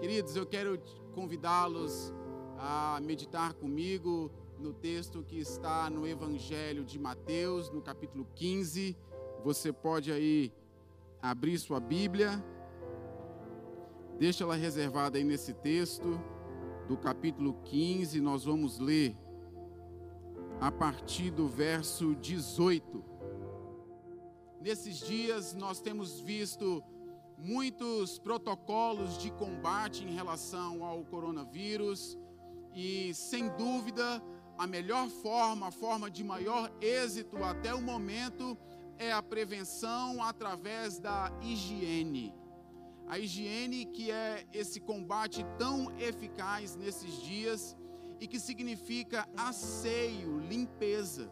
Queridos, eu quero convidá-los a meditar comigo no texto que está no Evangelho de Mateus, no capítulo 15. Você pode aí abrir sua Bíblia, deixa ela reservada aí nesse texto do capítulo 15, nós vamos ler a partir do verso 18. Nesses dias nós temos visto muitos protocolos de combate em relação ao coronavírus e, sem dúvida, a melhor forma, a forma de maior êxito até o momento é a prevenção através da higiene. A higiene que é esse combate tão eficaz nesses dias e que significa asseio, limpeza.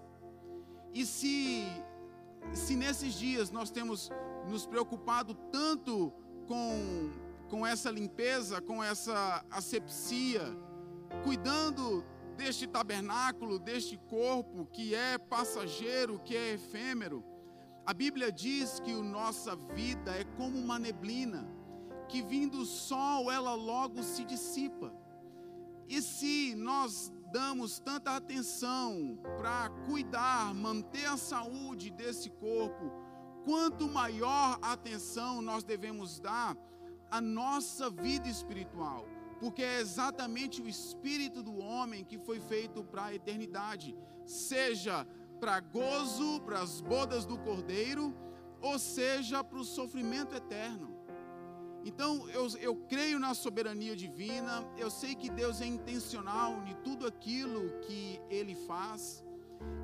E se se nesses dias nós temos nos preocupado tanto com, com essa limpeza, com essa asepsia, cuidando deste tabernáculo, deste corpo que é passageiro, que é efêmero. A Bíblia diz que a nossa vida é como uma neblina, que vindo o sol ela logo se dissipa. E se nós damos tanta atenção para cuidar, manter a saúde desse corpo, quanto maior atenção nós devemos dar à nossa vida espiritual, porque é exatamente o espírito do homem que foi feito para a eternidade, seja para gozo, para as bodas do cordeiro, ou seja para o sofrimento eterno. Então eu, eu creio na soberania divina, eu sei que Deus é intencional em tudo aquilo que Ele faz.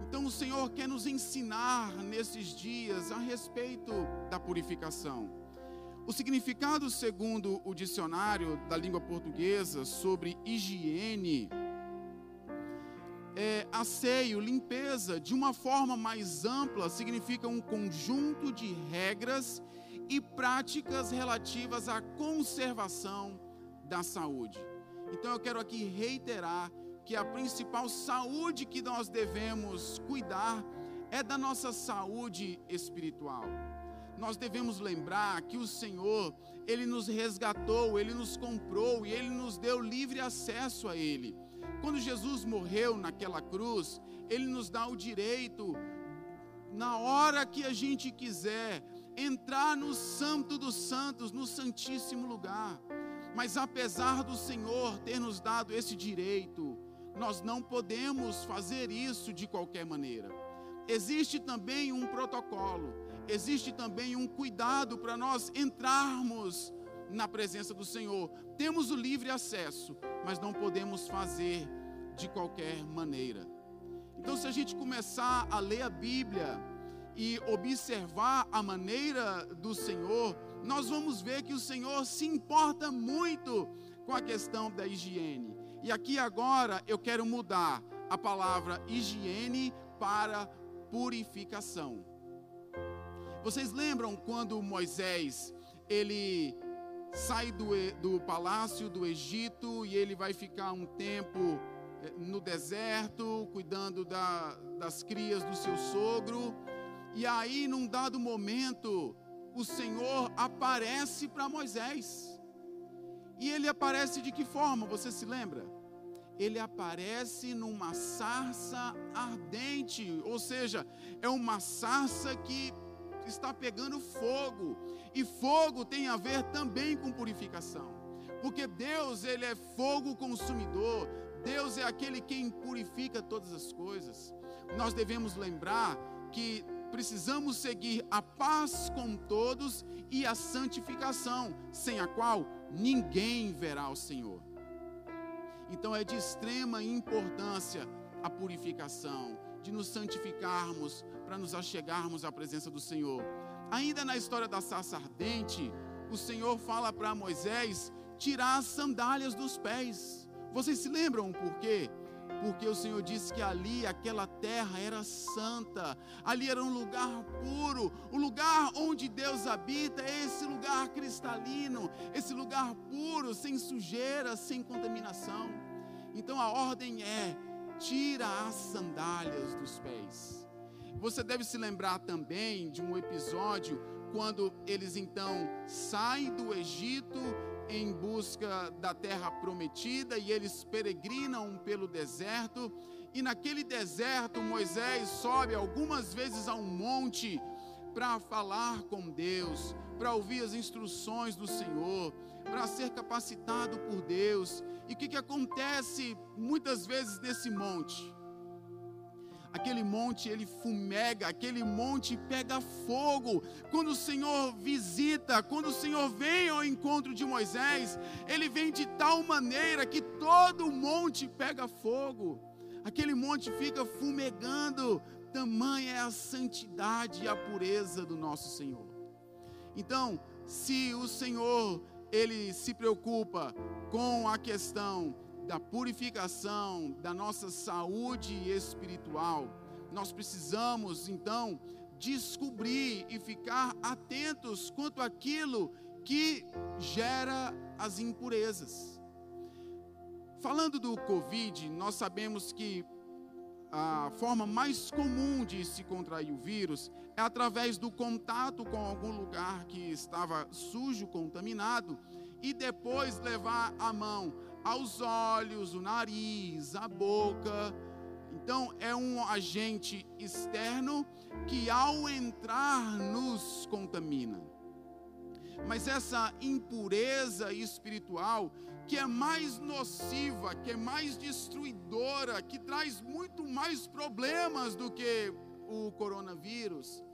Então o Senhor quer nos ensinar nesses dias a respeito da purificação. O significado, segundo o dicionário da língua portuguesa sobre higiene, é asseio, limpeza, de uma forma mais ampla, significa um conjunto de regras e práticas relativas à conservação da saúde. Então eu quero aqui reiterar que a principal saúde que nós devemos cuidar é da nossa saúde espiritual. Nós devemos lembrar que o Senhor, Ele nos resgatou, Ele nos comprou e Ele nos deu livre acesso a Ele. Quando Jesus morreu naquela cruz, Ele nos dá o direito, na hora que a gente quiser, entrar no Santo dos Santos, no Santíssimo Lugar. Mas apesar do Senhor ter nos dado esse direito, nós não podemos fazer isso de qualquer maneira. Existe também um protocolo, existe também um cuidado para nós entrarmos na presença do Senhor. Temos o livre acesso, mas não podemos fazer de qualquer maneira. Então, se a gente começar a ler a Bíblia, e observar a maneira do Senhor, nós vamos ver que o Senhor se importa muito com a questão da higiene. E aqui agora eu quero mudar a palavra higiene para purificação. Vocês lembram quando Moisés ele sai do, do palácio do Egito e ele vai ficar um tempo eh, no deserto, cuidando da, das crias do seu sogro. E aí, num dado momento, o Senhor aparece para Moisés. E ele aparece de que forma? Você se lembra? Ele aparece numa sarça ardente, ou seja, é uma sarça que está pegando fogo. E fogo tem a ver também com purificação. Porque Deus, ele é fogo consumidor. Deus é aquele quem purifica todas as coisas. Nós devemos lembrar que precisamos seguir a paz com todos e a santificação, sem a qual ninguém verá o Senhor. Então é de extrema importância a purificação, de nos santificarmos para nos achegarmos à presença do Senhor. Ainda na história da sarça ardente, o Senhor fala para Moisés tirar as sandálias dos pés. Vocês se lembram por quê? Porque o Senhor disse que ali aquela terra era santa, ali era um lugar puro, o lugar onde Deus habita é esse lugar cristalino, esse lugar puro, sem sujeira, sem contaminação. Então a ordem é: tira as sandálias dos pés. Você deve se lembrar também de um episódio quando eles então saem do Egito em busca da terra prometida e eles peregrinam pelo deserto. E naquele deserto, Moisés sobe algumas vezes a um monte para falar com Deus, para ouvir as instruções do Senhor, para ser capacitado por Deus. E o que, que acontece muitas vezes nesse monte? Aquele monte ele fumega, aquele monte pega fogo. Quando o Senhor visita, quando o Senhor vem ao encontro de Moisés, ele vem de tal maneira que todo o monte pega fogo. Aquele monte fica fumegando, tamanha é a santidade e a pureza do nosso Senhor. Então, se o Senhor ele se preocupa com a questão da purificação da nossa saúde espiritual, nós precisamos então descobrir e ficar atentos quanto àquilo que gera as impurezas. Falando do Covid, nós sabemos que a forma mais comum de se contrair o vírus é através do contato com algum lugar que estava sujo, contaminado, e depois levar a mão aos olhos, o nariz, a boca. Então, é um agente externo que, ao entrar, nos contamina. Mas essa impureza espiritual, que é mais nociva, que é mais destruidora, que traz muito mais problemas do que o coronavírus,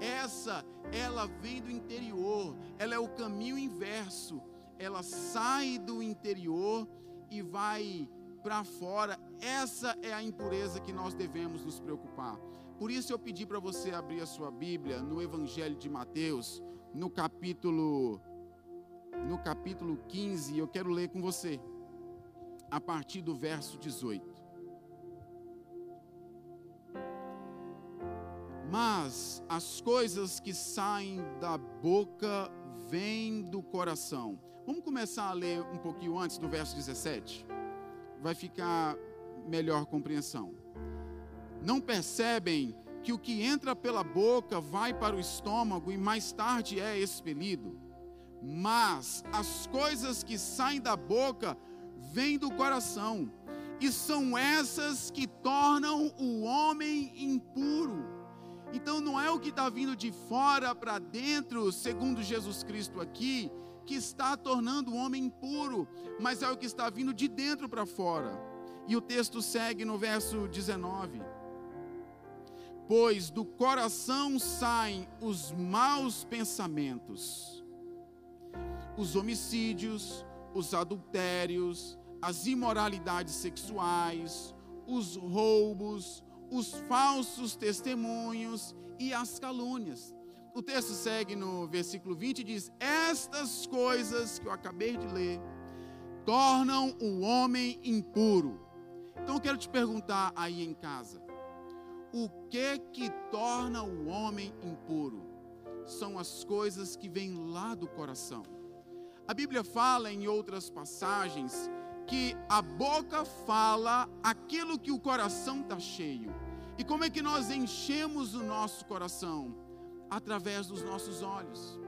essa, ela vem do interior, ela é o caminho inverso ela sai do interior e vai para fora. Essa é a impureza que nós devemos nos preocupar. Por isso eu pedi para você abrir a sua Bíblia no Evangelho de Mateus, no capítulo no capítulo 15, eu quero ler com você a partir do verso 18. Mas as coisas que saem da boca vêm do coração Vamos começar a ler um pouquinho antes do verso 17? Vai ficar melhor compreensão. Não percebem que o que entra pela boca vai para o estômago e mais tarde é expelido? Mas as coisas que saem da boca vêm do coração, e são essas que tornam o homem impuro. Então não é o que está vindo de fora para dentro, segundo Jesus Cristo aqui, que está tornando o homem impuro, mas é o que está vindo de dentro para fora. E o texto segue no verso 19: Pois do coração saem os maus pensamentos, os homicídios, os adultérios, as imoralidades sexuais, os roubos, os falsos testemunhos e as calúnias o texto segue no versículo 20 e diz: Estas coisas que eu acabei de ler tornam o homem impuro. Então eu quero te perguntar aí em casa: o que que torna o homem impuro? São as coisas que vêm lá do coração. A Bíblia fala em outras passagens que a boca fala aquilo que o coração está cheio. E como é que nós enchemos o nosso coração? Através dos nossos olhos.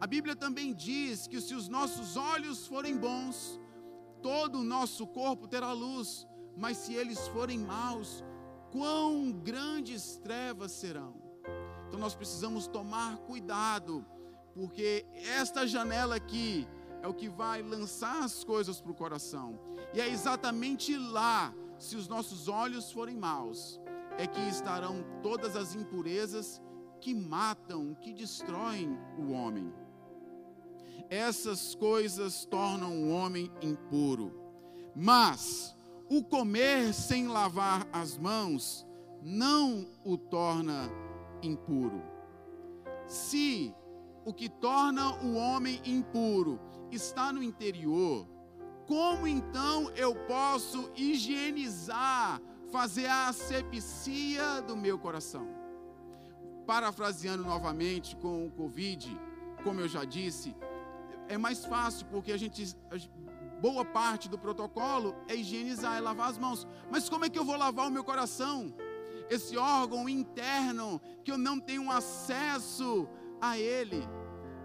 A Bíblia também diz que se os nossos olhos forem bons, todo o nosso corpo terá luz, mas se eles forem maus, quão grandes trevas serão. Então nós precisamos tomar cuidado, porque esta janela aqui é o que vai lançar as coisas para o coração, e é exatamente lá, se os nossos olhos forem maus, é que estarão todas as impurezas que matam, que destroem o homem. Essas coisas tornam o homem impuro. Mas o comer sem lavar as mãos não o torna impuro. Se o que torna o homem impuro está no interior, como então eu posso higienizar, fazer a asepsia do meu coração? Parafraseando novamente com o Covid, como eu já disse, é mais fácil porque a gente, boa parte do protocolo é higienizar, é lavar as mãos. Mas como é que eu vou lavar o meu coração? Esse órgão interno que eu não tenho acesso a ele.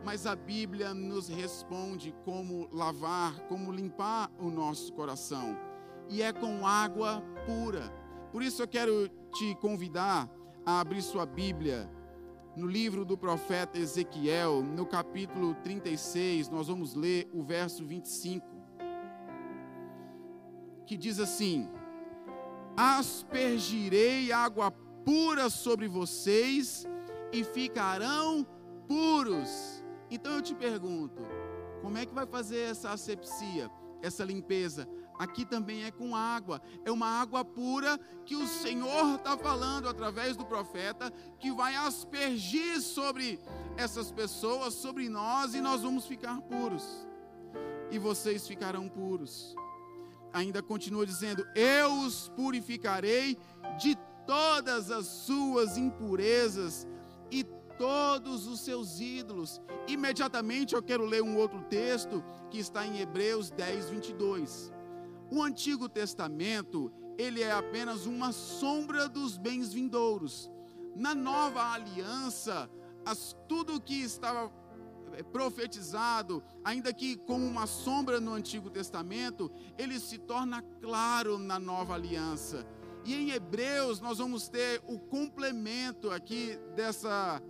mas a Bíblia nos responde como lavar, como limpar o nosso coração. E é com água pura. Por isso eu quero te convidar a abrir sua Bíblia no livro do profeta Ezequiel, no capítulo 36, nós vamos ler o verso 25, que diz assim: Aspergirei água pura sobre vocês e ficarão puros. Então eu te pergunto, como é que vai fazer essa asepsia, essa limpeza? Aqui também é com água, é uma água pura que o Senhor está falando através do profeta, que vai aspergir sobre essas pessoas, sobre nós, e nós vamos ficar puros, e vocês ficarão puros. Ainda continua dizendo: Eu os purificarei de todas as suas impurezas e todos os seus ídolos. Imediatamente eu quero ler um outro texto que está em Hebreus 10, 22. O Antigo Testamento, ele é apenas uma sombra dos bens vindouros. Na nova aliança, as, tudo que estava eh, profetizado, ainda que como uma sombra no Antigo Testamento, ele se torna claro na nova aliança. E em Hebreus nós vamos ter o complemento aqui dessa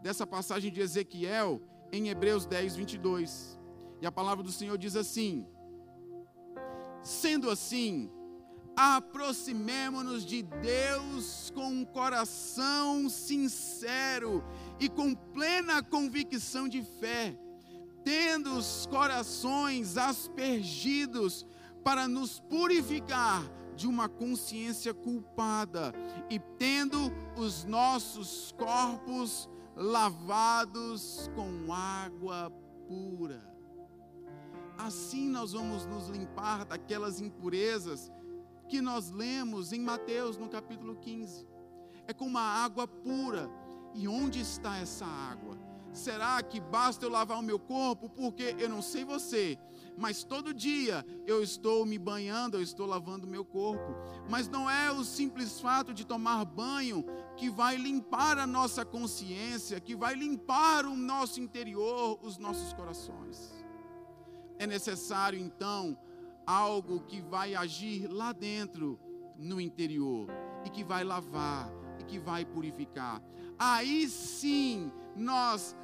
dessa passagem de Ezequiel em Hebreus 10, 22. E a palavra do Senhor diz assim: Sendo assim, aproximemo-nos de Deus com um coração sincero e com plena convicção de fé, tendo os corações aspergidos para nos purificar de uma consciência culpada e tendo os nossos corpos lavados com água pura. Assim nós vamos nos limpar daquelas impurezas que nós lemos em Mateus no capítulo 15. É com uma água pura. E onde está essa água? Será que basta eu lavar o meu corpo? Porque eu não sei você, mas todo dia eu estou me banhando, eu estou lavando o meu corpo. Mas não é o simples fato de tomar banho que vai limpar a nossa consciência, que vai limpar o nosso interior, os nossos corações. É necessário então algo que vai agir lá dentro, no interior, e que vai lavar, e que vai purificar. Aí sim nós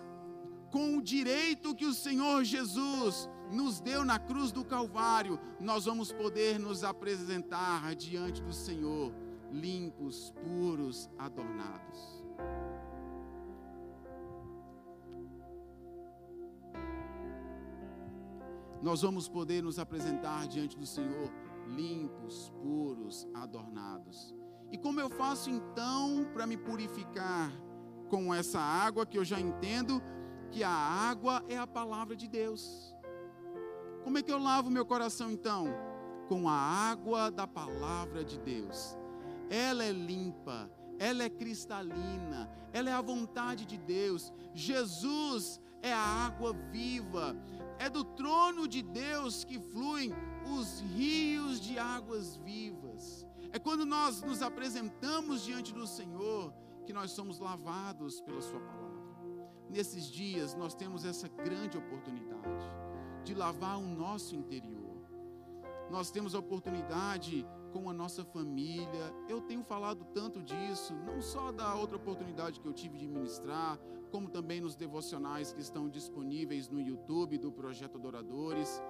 com o direito que o Senhor Jesus nos deu na cruz do Calvário, nós vamos poder nos apresentar diante do Senhor, limpos, puros, adornados. Nós vamos poder nos apresentar diante do Senhor, limpos, puros, adornados. E como eu faço então para me purificar com essa água que eu já entendo que a água é a palavra de Deus? Como é que eu lavo meu coração então? Com a água da palavra de Deus. Ela é limpa, ela é cristalina, ela é a vontade de Deus. Jesus é a água viva, é do trono de Deus que fluem os rios de águas vivas. É quando nós nos apresentamos diante do Senhor que nós somos lavados pela Sua palavra. Nesses dias nós temos essa grande oportunidade de lavar o nosso interior. Nós temos a oportunidade com a nossa família. Eu tenho falado tanto disso, não só da outra oportunidade que eu tive de ministrar, como também nos devocionais que estão disponíveis no YouTube do Projeto Adoradores.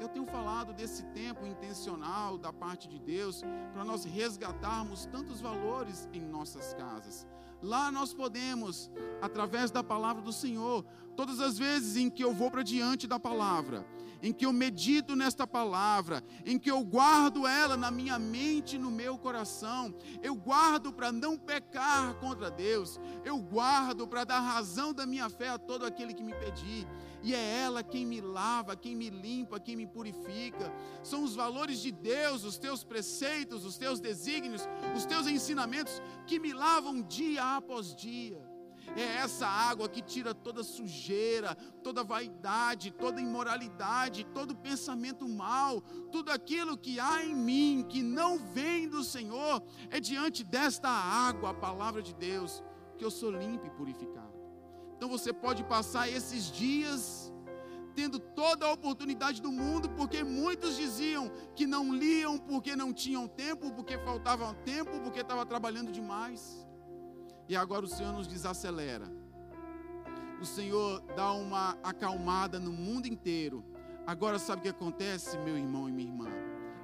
Eu tenho falado desse tempo intencional da parte de Deus para nós resgatarmos tantos valores em nossas casas. Lá nós podemos, através da palavra do Senhor, todas as vezes em que eu vou para diante da palavra, em que eu medito nesta palavra, em que eu guardo ela na minha mente, no meu coração, eu guardo para não pecar contra Deus, eu guardo para dar razão da minha fé a todo aquele que me pedir e é ela quem me lava, quem me limpa, quem me purifica. São os valores de Deus, os teus preceitos, os teus desígnios, os teus ensinamentos que me lavam dia após dia. É essa água que tira toda sujeira, toda vaidade, toda imoralidade, todo pensamento mal, tudo aquilo que há em mim que não vem do Senhor, é diante desta água, a palavra de Deus, que eu sou limpo e purificado. Então você pode passar esses dias tendo toda a oportunidade do mundo, porque muitos diziam que não liam porque não tinham tempo, porque faltava tempo, porque estava trabalhando demais. E agora o Senhor nos desacelera. O Senhor dá uma acalmada no mundo inteiro. Agora sabe o que acontece, meu irmão e minha irmã?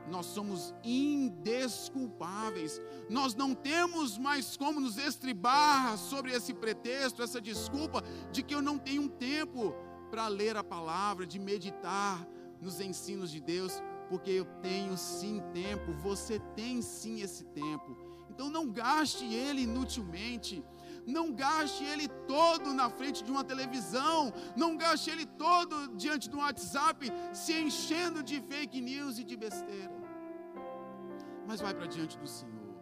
Nós somos indesculpáveis. Nós não temos mais como nos estribar sobre esse pretexto, essa desculpa de que eu não tenho tempo para ler a palavra, de meditar nos ensinos de Deus, porque eu tenho sim tempo, você tem sim esse tempo. Então não gaste ele inutilmente. Não gaste ele todo na frente de uma televisão, não gaste ele todo diante do WhatsApp, se enchendo de fake news e de besteira. Mas vai para diante do Senhor,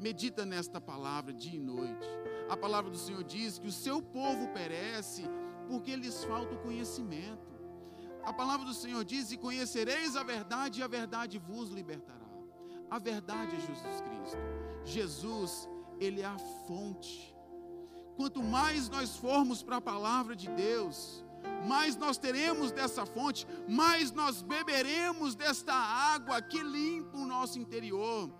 medita nesta palavra dia e noite. A palavra do Senhor diz que o seu povo perece porque lhes falta o conhecimento. A palavra do Senhor diz: E conhecereis a verdade, e a verdade vos libertará. A verdade é Jesus Cristo. Jesus, Ele é a fonte. Quanto mais nós formos para a palavra de Deus, mais nós teremos dessa fonte, mais nós beberemos desta água que limpa o nosso interior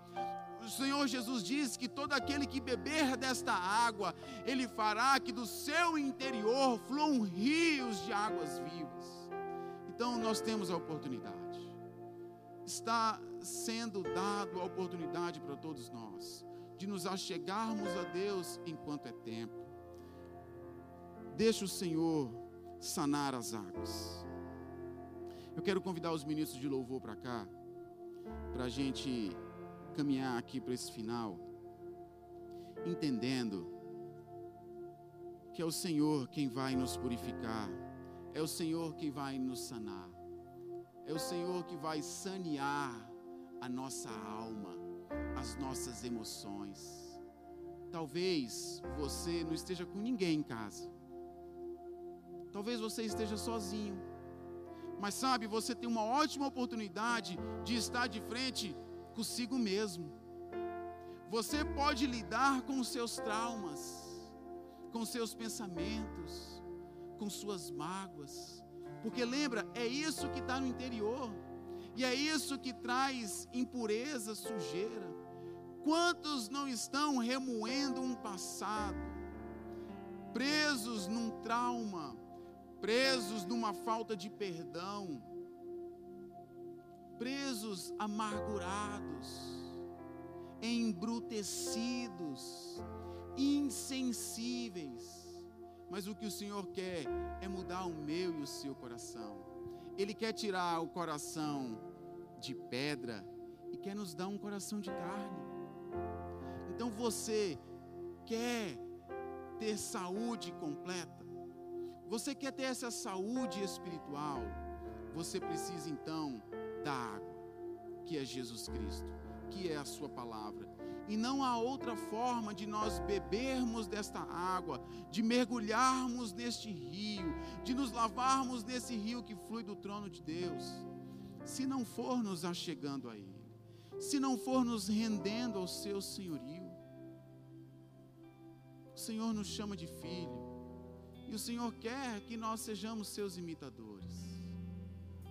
o Senhor Jesus diz que todo aquele que beber desta água, Ele fará que do seu interior fluam rios de águas vivas. Então nós temos a oportunidade. Está sendo dado a oportunidade para todos nós de nos achegarmos a Deus enquanto é tempo. Deixa o Senhor sanar as águas. Eu quero convidar os ministros de louvor para cá, para a gente caminhar aqui para esse final, entendendo que é o Senhor quem vai nos purificar, é o Senhor quem vai nos sanar, é o Senhor que vai sanear a nossa alma, as nossas emoções. Talvez você não esteja com ninguém em casa, talvez você esteja sozinho, mas sabe, você tem uma ótima oportunidade de estar de frente consigo mesmo. Você pode lidar com os seus traumas, com seus pensamentos, com suas mágoas, porque lembra, é isso que está no interior, e é isso que traz impureza, sujeira. Quantos não estão remoendo um passado, presos num trauma, presos numa falta de perdão? presos, amargurados, embrutecidos, insensíveis. Mas o que o Senhor quer é mudar e seu coração. Ele quer tirar o coração de pedra e quer nos dar um coração de carne. Então você quer ter saúde completa? Você quer ter essa saúde espiritual? Você precisa então da água, que é Jesus Cristo, que é a Sua palavra. E não há outra forma de nós bebermos desta água, de mergulharmos neste rio, de nos lavarmos nesse rio que flui do trono de Deus, se não for nos achegando a Ele, se não for nos rendendo ao Seu senhorio. O Senhor nos chama de filho, e o Senhor quer que nós sejamos Seus imitadores.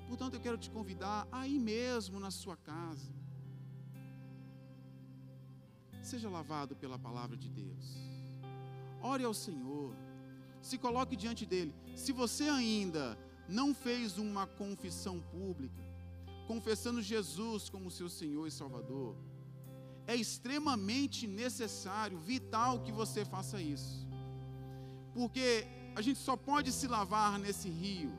Portanto, eu quero te convidar aí mesmo na sua casa. Seja lavado pela palavra de Deus. Ore ao Senhor. Se coloque diante dele. Se você ainda não fez uma confissão pública, confessando Jesus como seu Senhor e Salvador, é extremamente necessário, vital que você faça isso. Porque a gente só pode se lavar nesse rio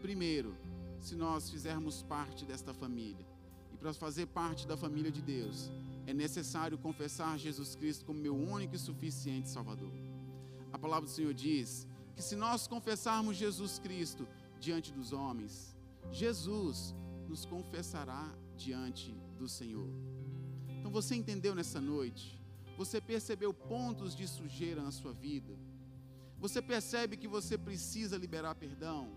Primeiro, se nós fizermos parte desta família, e para fazer parte da família de Deus, é necessário confessar Jesus Cristo como meu único e suficiente Salvador. A palavra do Senhor diz que se nós confessarmos Jesus Cristo diante dos homens, Jesus nos confessará diante do Senhor. Então você entendeu nessa noite? Você percebeu pontos de sujeira na sua vida? Você percebe que você precisa liberar perdão?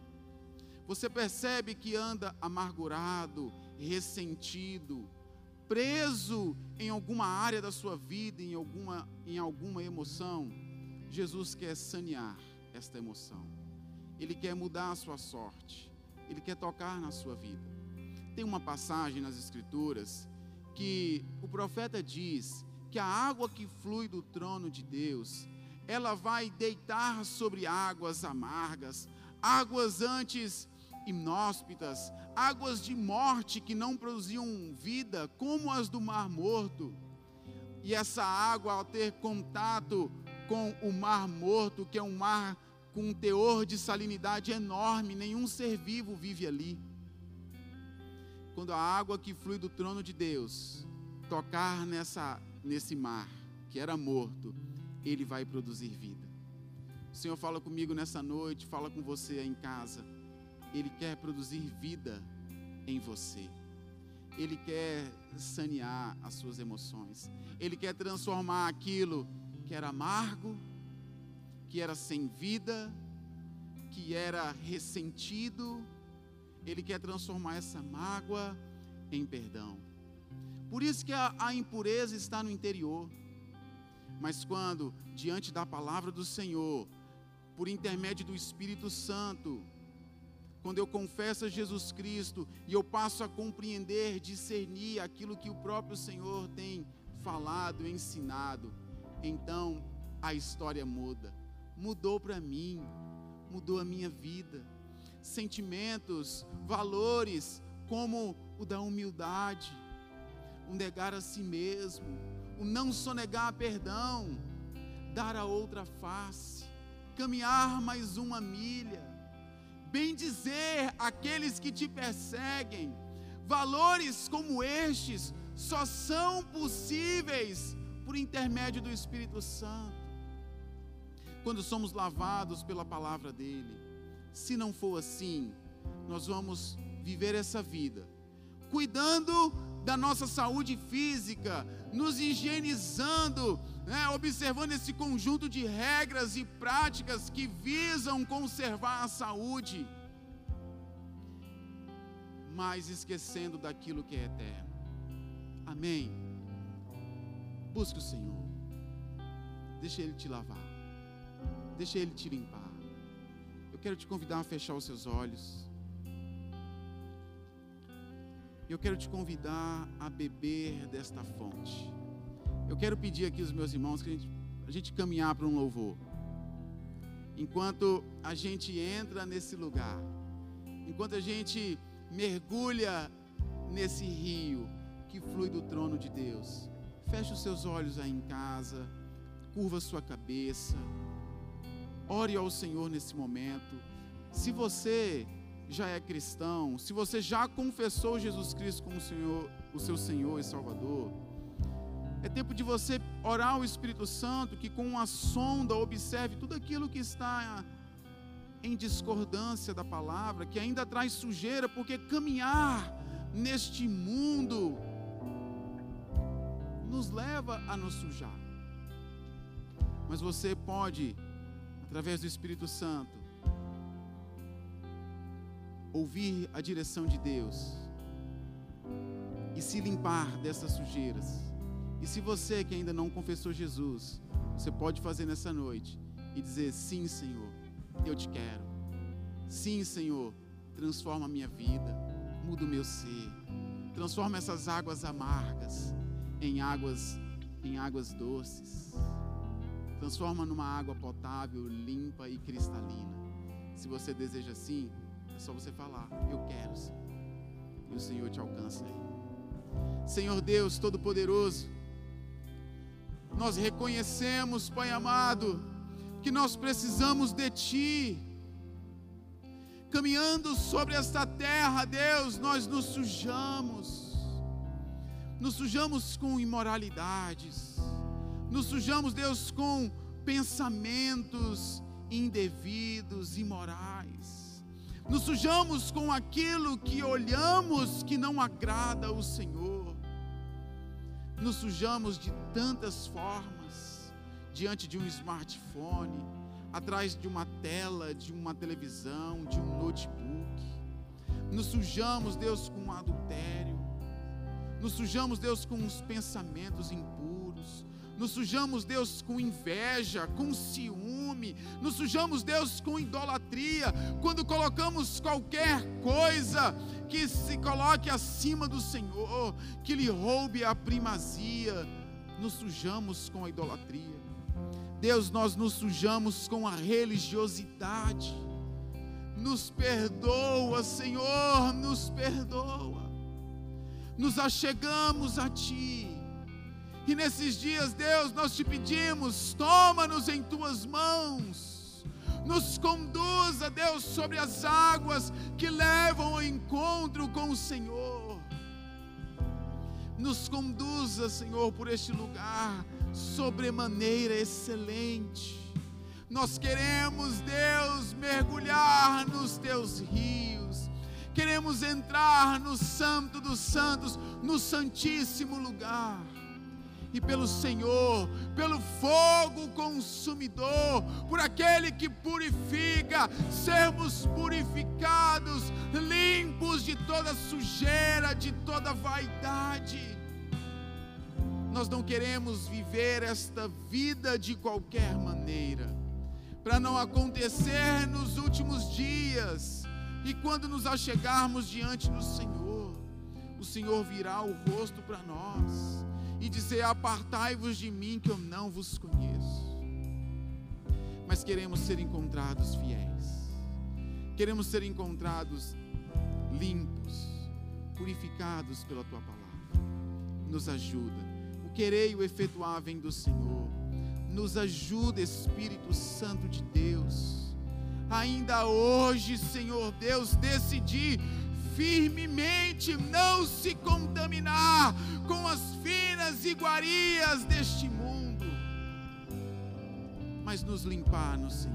Você percebe que anda amargurado, ressentido, preso em alguma área da sua vida, em alguma, em alguma emoção. Jesus quer sanear esta emoção. Ele quer mudar a sua sorte. Ele quer tocar na sua vida. Tem uma passagem nas Escrituras que o profeta diz que a água que flui do trono de Deus, ela vai deitar sobre águas amargas, águas antes inóspitas, águas de morte que não produziam vida, como as do Mar Morto. E essa água, ao ter contato com o Mar Morto, que é um mar com um teor de salinidade enorme, nenhum ser vivo vive ali. Quando a água que flui do trono de Deus tocar nessa, nesse mar, que era morto, ele vai produzir vida. O Senhor fala comigo nessa noite, fala com você aí em casa. Ele quer produzir vida em você. Ele quer sanear as suas emoções. Ele quer transformar aquilo que era amargo, que era sem vida, que era ressentido. Ele quer transformar essa mágoa em perdão. Por isso que a, a impureza está no interior. Mas quando, diante da palavra do Senhor, por intermédio do Espírito Santo, quando eu confesso a Jesus Cristo e eu passo a compreender, discernir aquilo que o próprio Senhor tem falado, ensinado, então a história muda. Mudou para mim, mudou a minha vida. Sentimentos, valores, como o da humildade, o negar a si mesmo, o não sonegar perdão, dar a outra face, caminhar mais uma milha bem dizer aqueles que te perseguem. Valores como estes só são possíveis por intermédio do Espírito Santo. Quando somos lavados pela palavra dele. Se não for assim, nós vamos viver essa vida cuidando da nossa saúde física, nos higienizando, né, observando esse conjunto de regras e práticas que visam conservar a saúde, mas esquecendo daquilo que é eterno. Amém. Busque o Senhor, deixa Ele te lavar, deixa Ele te limpar. Eu quero te convidar a fechar os seus olhos. Eu quero te convidar a beber desta fonte. Eu quero pedir aqui aos meus irmãos que a gente, a gente caminhar para um louvor. Enquanto a gente entra nesse lugar, enquanto a gente mergulha nesse rio que flui do trono de Deus, feche os seus olhos aí em casa, curva sua cabeça, ore ao Senhor nesse momento. Se você já é cristão, se você já confessou Jesus Cristo como o, Senhor, o seu Senhor e Salvador, é tempo de você orar ao Espírito Santo que com uma sonda observe tudo aquilo que está em discordância da palavra, que ainda traz sujeira, porque caminhar neste mundo nos leva a nos sujar. Mas você pode, através do Espírito Santo, ouvir a direção de Deus e se limpar dessas sujeiras. E se você que ainda não confessou Jesus, você pode fazer nessa noite e dizer: Sim, Senhor, eu te quero. Sim, Senhor, transforma a minha vida, muda o meu ser, transforma essas águas amargas em águas em águas doces. Transforma numa água potável, limpa e cristalina. Se você deseja assim, é só você falar, eu quero, Senhor. E o Senhor te alcança aí. Senhor Deus Todo-Poderoso, nós reconhecemos, Pai amado, que nós precisamos de Ti. Caminhando sobre esta terra, Deus, nós nos sujamos, nos sujamos com imoralidades, nos sujamos, Deus, com pensamentos indevidos, imorais. Nos sujamos com aquilo que olhamos que não agrada ao Senhor, nos sujamos de tantas formas, diante de um smartphone, atrás de uma tela, de uma televisão, de um notebook, nos sujamos, Deus, com adultério, nos sujamos, Deus, com os pensamentos impuros, nos sujamos, Deus, com inveja, com ciúme, nos sujamos, Deus, com idolatria, quando colocamos qualquer coisa que se coloque acima do Senhor, que lhe roube a primazia, nos sujamos com a idolatria. Deus, nós nos sujamos com a religiosidade. Nos perdoa, Senhor, nos perdoa. Nos achegamos a Ti e nesses dias, Deus, nós te pedimos, toma-nos em tuas mãos, nos conduza, Deus, sobre as águas que levam ao encontro com o Senhor. Nos conduza, Senhor, por este lugar sobremaneira excelente. Nós queremos, Deus, mergulhar nos teus rios. Queremos entrar no Santo dos Santos, no Santíssimo lugar e pelo Senhor, pelo fogo consumidor, por aquele que purifica, sermos purificados, limpos de toda sujeira, de toda vaidade. Nós não queremos viver esta vida de qualquer maneira, para não acontecer nos últimos dias, e quando nos achegarmos diante do Senhor, o Senhor virá o rosto para nós e dizer: Apartai-vos de mim, que eu não vos conheço. Mas queremos ser encontrados fiéis, queremos ser encontrados limpos, purificados pela tua palavra. Nos ajuda. O querer e o efetuar vem do Senhor. Nos ajuda, Espírito Santo de Deus. Ainda hoje, Senhor Deus, decidi firmemente não se contaminar com as finas iguarias deste mundo, mas nos limpar no Senhor.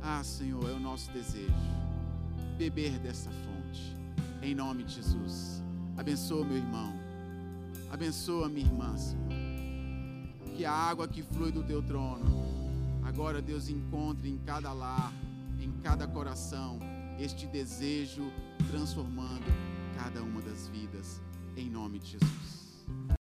Ah, Senhor, é o nosso desejo beber dessa fonte, em nome de Jesus. Abençoa meu irmão, abençoa minha irmã, Senhor. Que a água que flui do teu trono, agora Deus encontre em cada lar, em cada coração, este desejo transformando cada uma das vidas, em nome de Jesus.